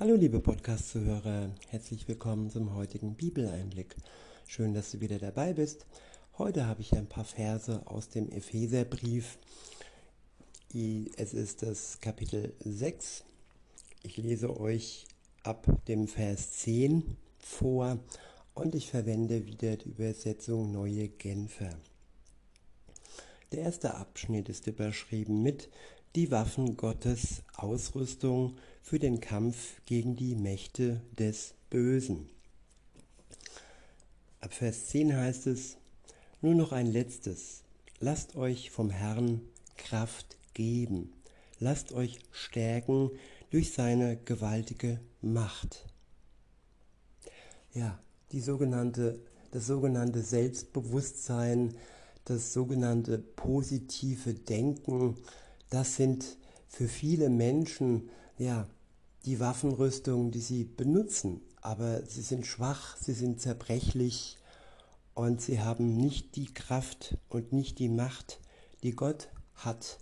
Hallo liebe Podcast-Zuhörer, herzlich willkommen zum heutigen Bibeleinblick. Schön, dass du wieder dabei bist. Heute habe ich ein paar Verse aus dem Epheserbrief. Es ist das Kapitel 6. Ich lese euch ab dem Vers 10 vor und ich verwende wieder die Übersetzung Neue Genfer. Der erste Abschnitt ist überschrieben mit die Waffen Gottes Ausrüstung für den Kampf gegen die Mächte des Bösen. Ab Vers 10 heißt es, nur noch ein letztes, lasst euch vom Herrn Kraft geben, lasst euch stärken durch seine gewaltige Macht. Ja, die sogenannte, das sogenannte Selbstbewusstsein, das sogenannte positive Denken, das sind für viele Menschen ja die Waffenrüstung, die sie benutzen, aber sie sind schwach, sie sind zerbrechlich und sie haben nicht die Kraft und nicht die Macht, die Gott hat.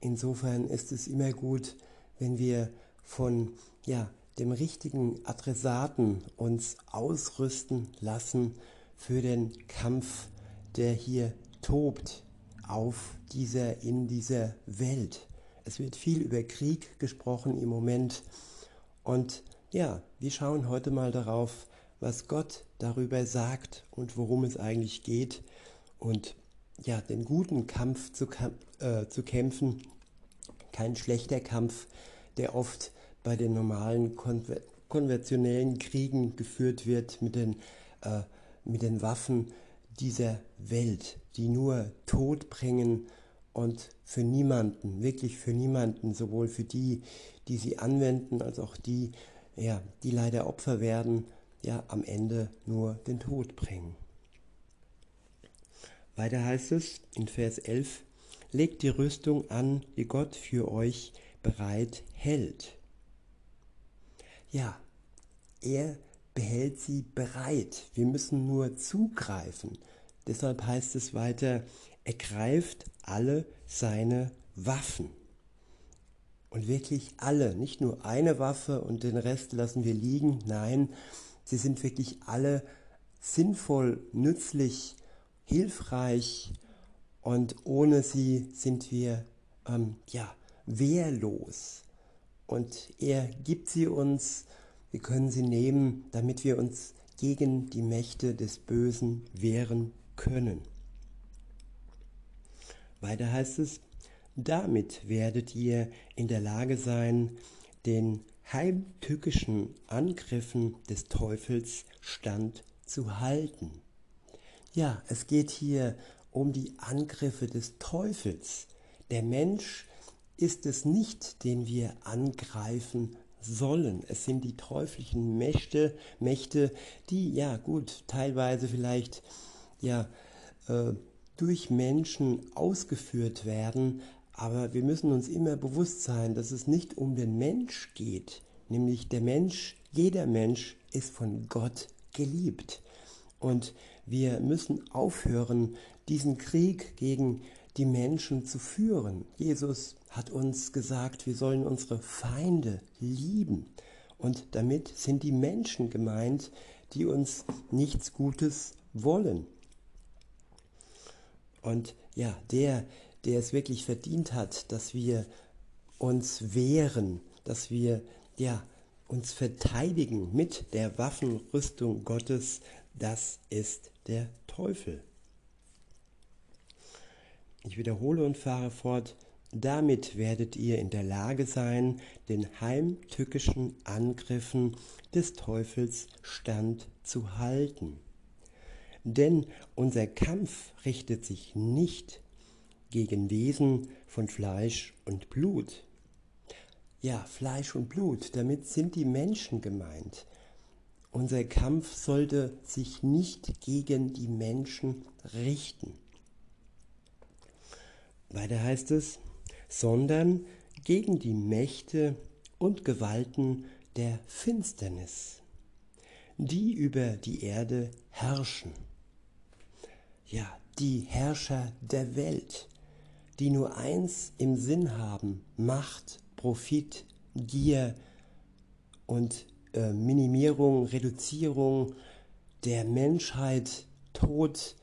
Insofern ist es immer gut, wenn wir von ja, dem richtigen Adressaten uns ausrüsten lassen für den Kampf, der hier tobt auf dieser, in dieser Welt. Es wird viel über Krieg gesprochen im Moment. Und ja, wir schauen heute mal darauf, was Gott darüber sagt und worum es eigentlich geht. Und ja, den guten Kampf zu, äh, zu kämpfen, kein schlechter Kampf, der oft bei den normalen konver konventionellen Kriegen geführt wird mit den, äh, mit den Waffen dieser Welt, die nur Tod bringen und für niemanden, wirklich für niemanden, sowohl für die, die sie anwenden, als auch die, ja, die leider Opfer werden, ja, am Ende nur den Tod bringen. Weiter heißt es in Vers 11, legt die Rüstung an, die Gott für euch bereit hält. Ja, er behält sie bereit. Wir müssen nur zugreifen. Deshalb heißt es weiter, er greift alle seine Waffen. Und wirklich alle, nicht nur eine Waffe und den Rest lassen wir liegen. Nein, sie sind wirklich alle sinnvoll, nützlich, hilfreich und ohne sie sind wir ähm, ja wehrlos. Und er gibt sie uns, wir können sie nehmen, damit wir uns gegen die Mächte des Bösen wehren können. Weiter heißt es, damit werdet ihr in der Lage sein, den heimtückischen Angriffen des Teufels stand zu halten. Ja, es geht hier um die Angriffe des Teufels. Der Mensch ist es nicht, den wir angreifen sollen. Es sind die teuflischen Mächte, Mächte, die ja gut, teilweise vielleicht ja äh, durch Menschen ausgeführt werden, aber wir müssen uns immer bewusst sein, dass es nicht um den Mensch geht, nämlich der Mensch, jeder Mensch ist von Gott geliebt. Und wir müssen aufhören, diesen Krieg gegen die Menschen zu führen. Jesus hat uns gesagt, wir sollen unsere Feinde lieben. Und damit sind die Menschen gemeint, die uns nichts Gutes wollen. Und ja, der, der es wirklich verdient hat, dass wir uns wehren, dass wir ja, uns verteidigen mit der Waffenrüstung Gottes, das ist der Teufel. Ich wiederhole und fahre fort. Damit werdet ihr in der Lage sein, den heimtückischen Angriffen des Teufels stand zu halten. Denn unser Kampf richtet sich nicht gegen Wesen von Fleisch und Blut. Ja, Fleisch und Blut, damit sind die Menschen gemeint. Unser Kampf sollte sich nicht gegen die Menschen richten. Weiter heißt es, sondern gegen die Mächte und Gewalten der Finsternis, die über die Erde herrschen ja, die Herrscher der Welt, die nur eins im Sinn haben, Macht, Profit, Gier und äh, Minimierung, Reduzierung der Menschheit, Tod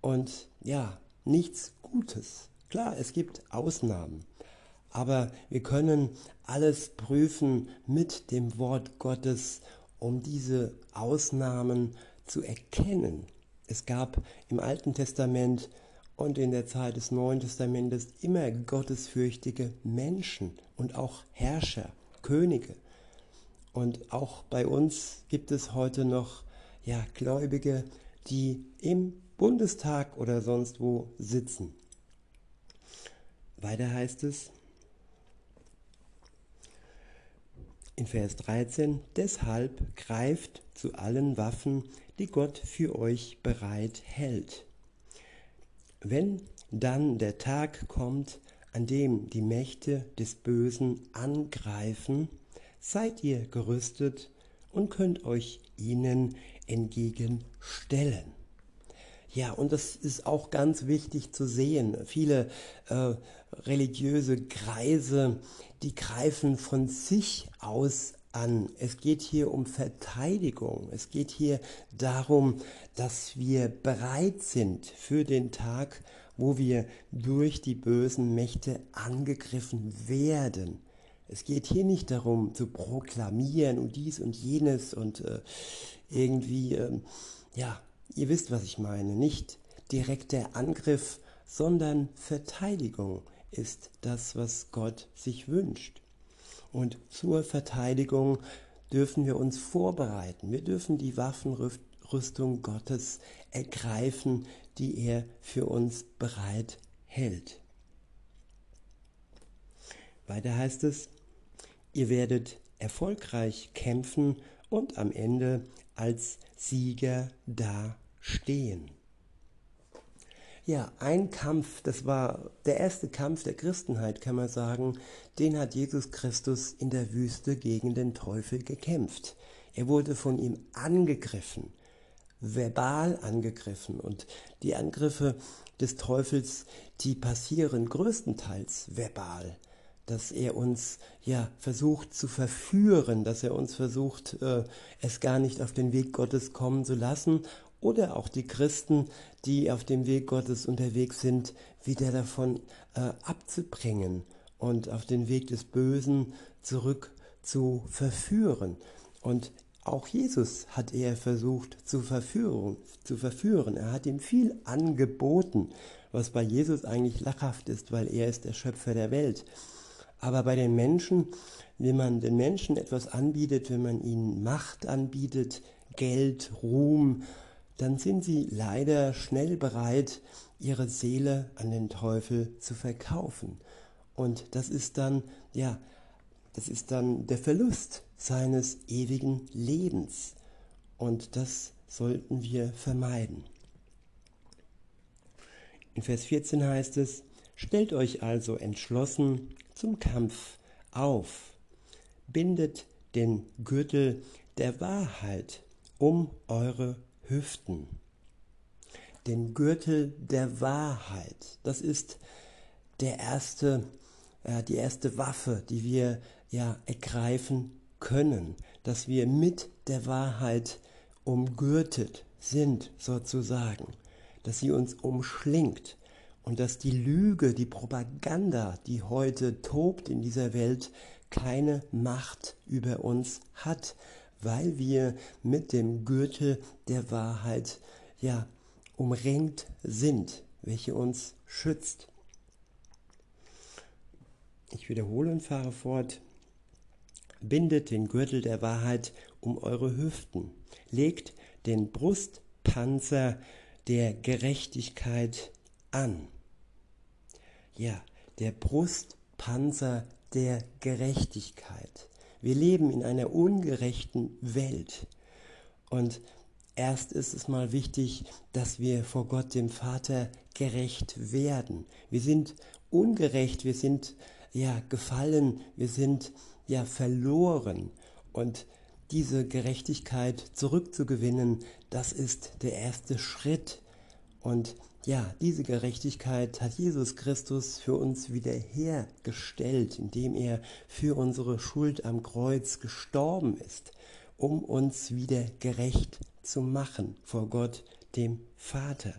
und ja, nichts Gutes. Klar, es gibt Ausnahmen, aber wir können alles prüfen mit dem Wort Gottes, um diese Ausnahmen zu erkennen. Es gab im Alten Testament und in der Zeit des Neuen Testamentes immer gottesfürchtige Menschen und auch Herrscher, Könige. Und auch bei uns gibt es heute noch ja, Gläubige, die im Bundestag oder sonst wo sitzen. Weiter heißt es in Vers 13, deshalb greift zu allen Waffen, die Gott für euch bereit hält. Wenn dann der Tag kommt, an dem die Mächte des Bösen angreifen, seid ihr gerüstet und könnt euch ihnen entgegenstellen. Ja, und das ist auch ganz wichtig zu sehen. Viele äh, religiöse Kreise, die greifen von sich aus an. Es geht hier um Verteidigung. Es geht hier darum, dass wir bereit sind für den Tag, wo wir durch die bösen Mächte angegriffen werden. Es geht hier nicht darum zu proklamieren und dies und jenes und äh, irgendwie, äh, ja, ihr wisst, was ich meine. Nicht direkt der Angriff, sondern Verteidigung ist das, was Gott sich wünscht. Und zur Verteidigung dürfen wir uns vorbereiten. Wir dürfen die Waffenrüstung Gottes ergreifen, die er für uns bereit hält. Weiter heißt es, Ihr werdet erfolgreich kämpfen und am Ende als Sieger dastehen. Ja, ein Kampf, das war der erste Kampf der Christenheit, kann man sagen, den hat Jesus Christus in der Wüste gegen den Teufel gekämpft. Er wurde von ihm angegriffen, verbal angegriffen. Und die Angriffe des Teufels, die passieren größtenteils verbal dass er uns ja versucht zu verführen, dass er uns versucht, äh, es gar nicht auf den Weg Gottes kommen zu lassen oder auch die Christen, die auf dem Weg Gottes unterwegs sind, wieder davon äh, abzubringen und auf den Weg des Bösen zurück zu verführen. Und auch Jesus hat er versucht zu verführen, zu verführen. Er hat ihm viel angeboten, was bei Jesus eigentlich lachhaft ist, weil er ist der Schöpfer der Welt. Aber bei den Menschen, wenn man den Menschen etwas anbietet, wenn man ihnen Macht anbietet, Geld, Ruhm, dann sind sie leider schnell bereit, ihre Seele an den Teufel zu verkaufen. Und das ist dann, ja, das ist dann der Verlust seines ewigen Lebens. Und das sollten wir vermeiden. In Vers 14 heißt es, Stellt euch also entschlossen zum Kampf auf, bindet den Gürtel der Wahrheit um eure Hüften. Den Gürtel der Wahrheit, das ist der erste, äh, die erste Waffe, die wir ja ergreifen können, dass wir mit der Wahrheit umgürtet sind, sozusagen, dass sie uns umschlingt, und dass die Lüge, die Propaganda, die heute tobt in dieser Welt, keine Macht über uns hat, weil wir mit dem Gürtel der Wahrheit ja umringt sind, welche uns schützt. Ich wiederhole und fahre fort. Bindet den Gürtel der Wahrheit um eure Hüften, legt den Brustpanzer der Gerechtigkeit an. Ja, der Brustpanzer der Gerechtigkeit. Wir leben in einer ungerechten Welt. Und erst ist es mal wichtig, dass wir vor Gott dem Vater gerecht werden. Wir sind ungerecht, wir sind ja gefallen, wir sind ja verloren. Und diese Gerechtigkeit zurückzugewinnen, das ist der erste Schritt. Und ja, diese Gerechtigkeit hat Jesus Christus für uns wiederhergestellt, indem er für unsere Schuld am Kreuz gestorben ist, um uns wieder gerecht zu machen vor Gott, dem Vater.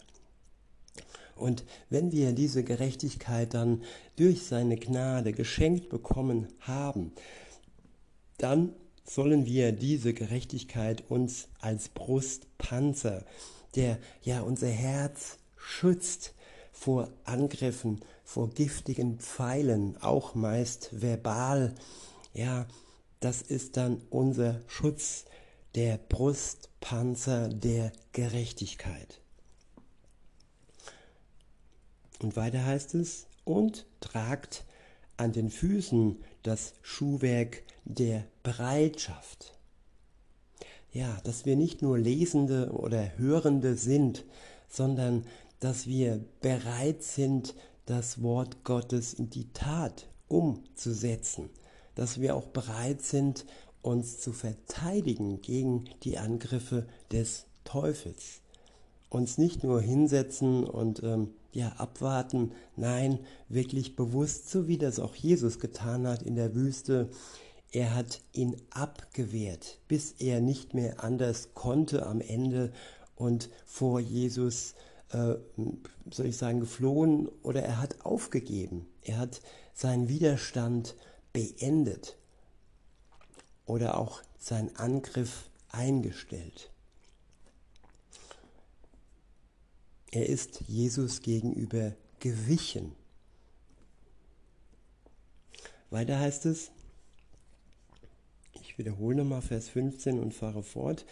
Und wenn wir diese Gerechtigkeit dann durch seine Gnade geschenkt bekommen haben, dann sollen wir diese Gerechtigkeit uns als Brustpanzer, der ja unser Herz schützt vor Angriffen, vor giftigen Pfeilen, auch meist verbal, ja, das ist dann unser Schutz, der Brustpanzer der Gerechtigkeit. Und weiter heißt es, und tragt an den Füßen das Schuhwerk der Bereitschaft. Ja, dass wir nicht nur Lesende oder Hörende sind, sondern dass wir bereit sind, das Wort Gottes in die Tat umzusetzen, dass wir auch bereit sind, uns zu verteidigen gegen die Angriffe des Teufels. Uns nicht nur hinsetzen und ähm, ja, abwarten, nein, wirklich bewusst, so wie das auch Jesus getan hat in der Wüste. Er hat ihn abgewehrt, bis er nicht mehr anders konnte am Ende und vor Jesus, äh, soll ich sagen, geflohen oder er hat aufgegeben. Er hat seinen Widerstand beendet oder auch seinen Angriff eingestellt. Er ist Jesus gegenüber gewichen. Weiter heißt es, ich wiederhole nochmal Vers 15 und fahre fort,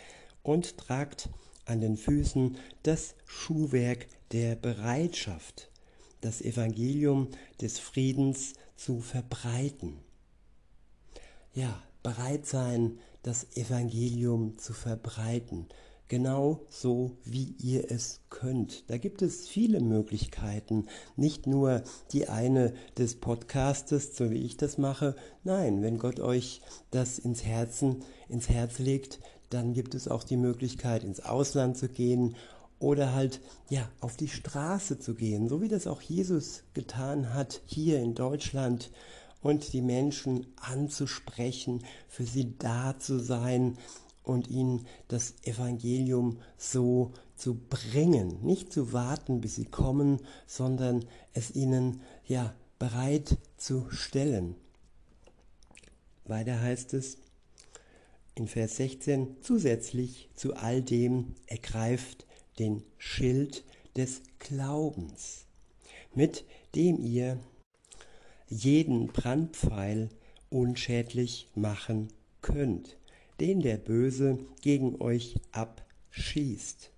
und tragt an den Füßen das Schuhwerk der Bereitschaft, das Evangelium des Friedens zu verbreiten. Ja, bereit sein, das Evangelium zu verbreiten, genau so, wie ihr es könnt. Da gibt es viele Möglichkeiten, nicht nur die eine des Podcastes, so wie ich das mache. Nein, wenn Gott euch das ins Herzen, ins Herz legt, dann gibt es auch die Möglichkeit, ins Ausland zu gehen oder halt ja auf die Straße zu gehen, so wie das auch Jesus getan hat hier in Deutschland und die Menschen anzusprechen, für sie da zu sein, und ihnen das Evangelium so zu bringen, nicht zu warten, bis sie kommen, sondern es ihnen ja bereit zu stellen. Weiter heißt es in Vers 16, zusätzlich zu all dem ergreift den Schild des Glaubens, mit dem ihr jeden Brandpfeil unschädlich machen könnt den der Böse gegen euch abschießt.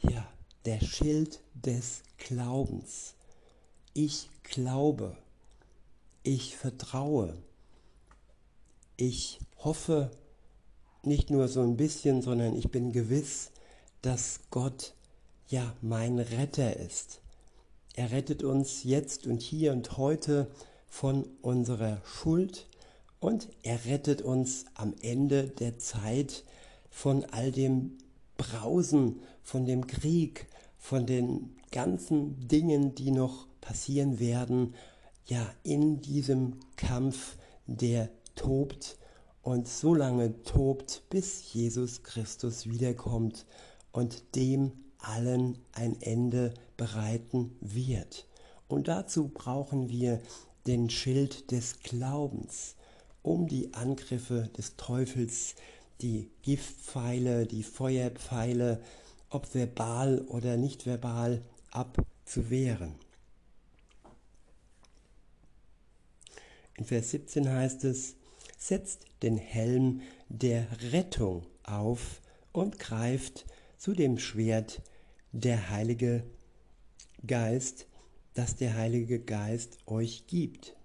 Ja, der Schild des Glaubens. Ich glaube, ich vertraue, ich hoffe nicht nur so ein bisschen, sondern ich bin gewiss, dass Gott ja mein Retter ist. Er rettet uns jetzt und hier und heute von unserer Schuld, und er rettet uns am Ende der Zeit von all dem Brausen, von dem Krieg, von den ganzen Dingen, die noch passieren werden, ja, in diesem Kampf, der tobt und so lange tobt, bis Jesus Christus wiederkommt und dem allen ein Ende bereiten wird. Und dazu brauchen wir den Schild des Glaubens um die Angriffe des Teufels, die Giftpfeile, die Feuerpfeile, ob verbal oder nicht verbal, abzuwehren. In Vers 17 heißt es, setzt den Helm der Rettung auf und greift zu dem Schwert der Heilige Geist, das der Heilige Geist euch gibt.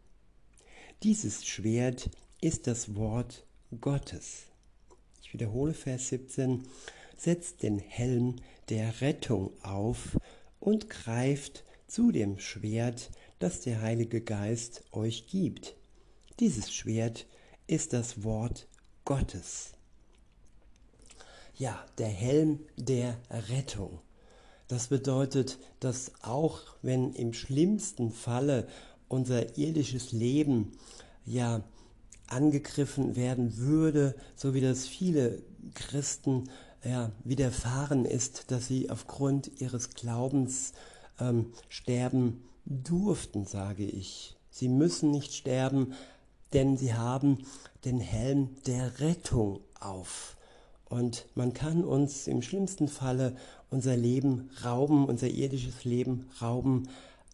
Dieses Schwert ist das Wort Gottes. Ich wiederhole Vers 17. Setzt den Helm der Rettung auf und greift zu dem Schwert, das der Heilige Geist euch gibt. Dieses Schwert ist das Wort Gottes. Ja, der Helm der Rettung. Das bedeutet, dass auch wenn im schlimmsten Falle unser irdisches Leben ja angegriffen werden würde, so wie das viele Christen ja, widerfahren ist, dass sie aufgrund ihres Glaubens ähm, sterben durften, sage ich. Sie müssen nicht sterben, denn sie haben den Helm der Rettung auf. Und man kann uns im schlimmsten Falle unser Leben rauben, unser irdisches Leben rauben,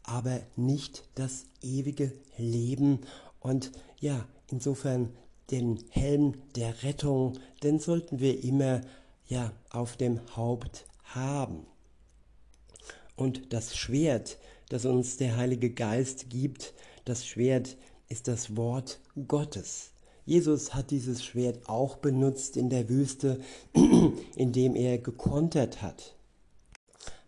aber nicht das ewige Leben. Und ja, insofern den Helm der Rettung, den sollten wir immer ja auf dem Haupt haben. Und das Schwert, das uns der Heilige Geist gibt, das Schwert ist das Wort Gottes. Jesus hat dieses Schwert auch benutzt in der Wüste, indem er gekontert hat.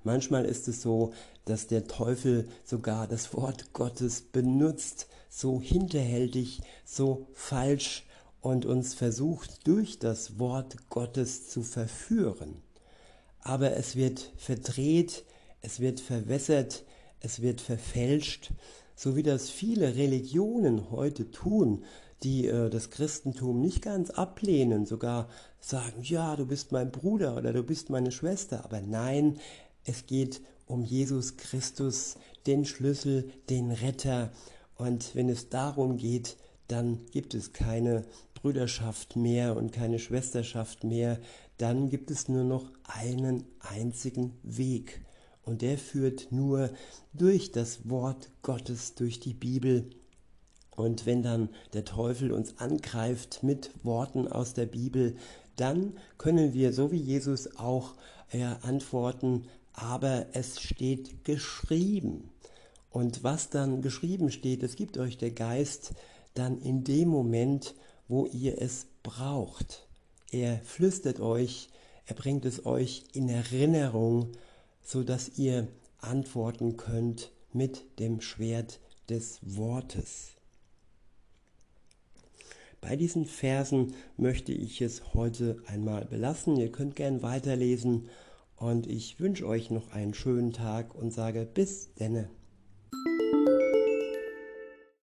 Manchmal ist es so, dass der Teufel sogar das Wort Gottes benutzt, so hinterhältig, so falsch und uns versucht durch das Wort Gottes zu verführen. Aber es wird verdreht, es wird verwässert, es wird verfälscht, so wie das viele Religionen heute tun, die äh, das Christentum nicht ganz ablehnen, sogar sagen, ja, du bist mein Bruder oder du bist meine Schwester, aber nein, es geht um Jesus Christus, den Schlüssel, den Retter. Und wenn es darum geht, dann gibt es keine Brüderschaft mehr und keine Schwesterschaft mehr, dann gibt es nur noch einen einzigen Weg. Und der führt nur durch das Wort Gottes, durch die Bibel. Und wenn dann der Teufel uns angreift mit Worten aus der Bibel, dann können wir, so wie Jesus auch, äh, antworten, aber es steht geschrieben. Und was dann geschrieben steht, das gibt euch der Geist dann in dem Moment, wo ihr es braucht. Er flüstert euch, er bringt es euch in Erinnerung, so dass ihr antworten könnt mit dem Schwert des Wortes. Bei diesen Versen möchte ich es heute einmal belassen. Ihr könnt gern weiterlesen und ich wünsche euch noch einen schönen Tag und sage bis denne.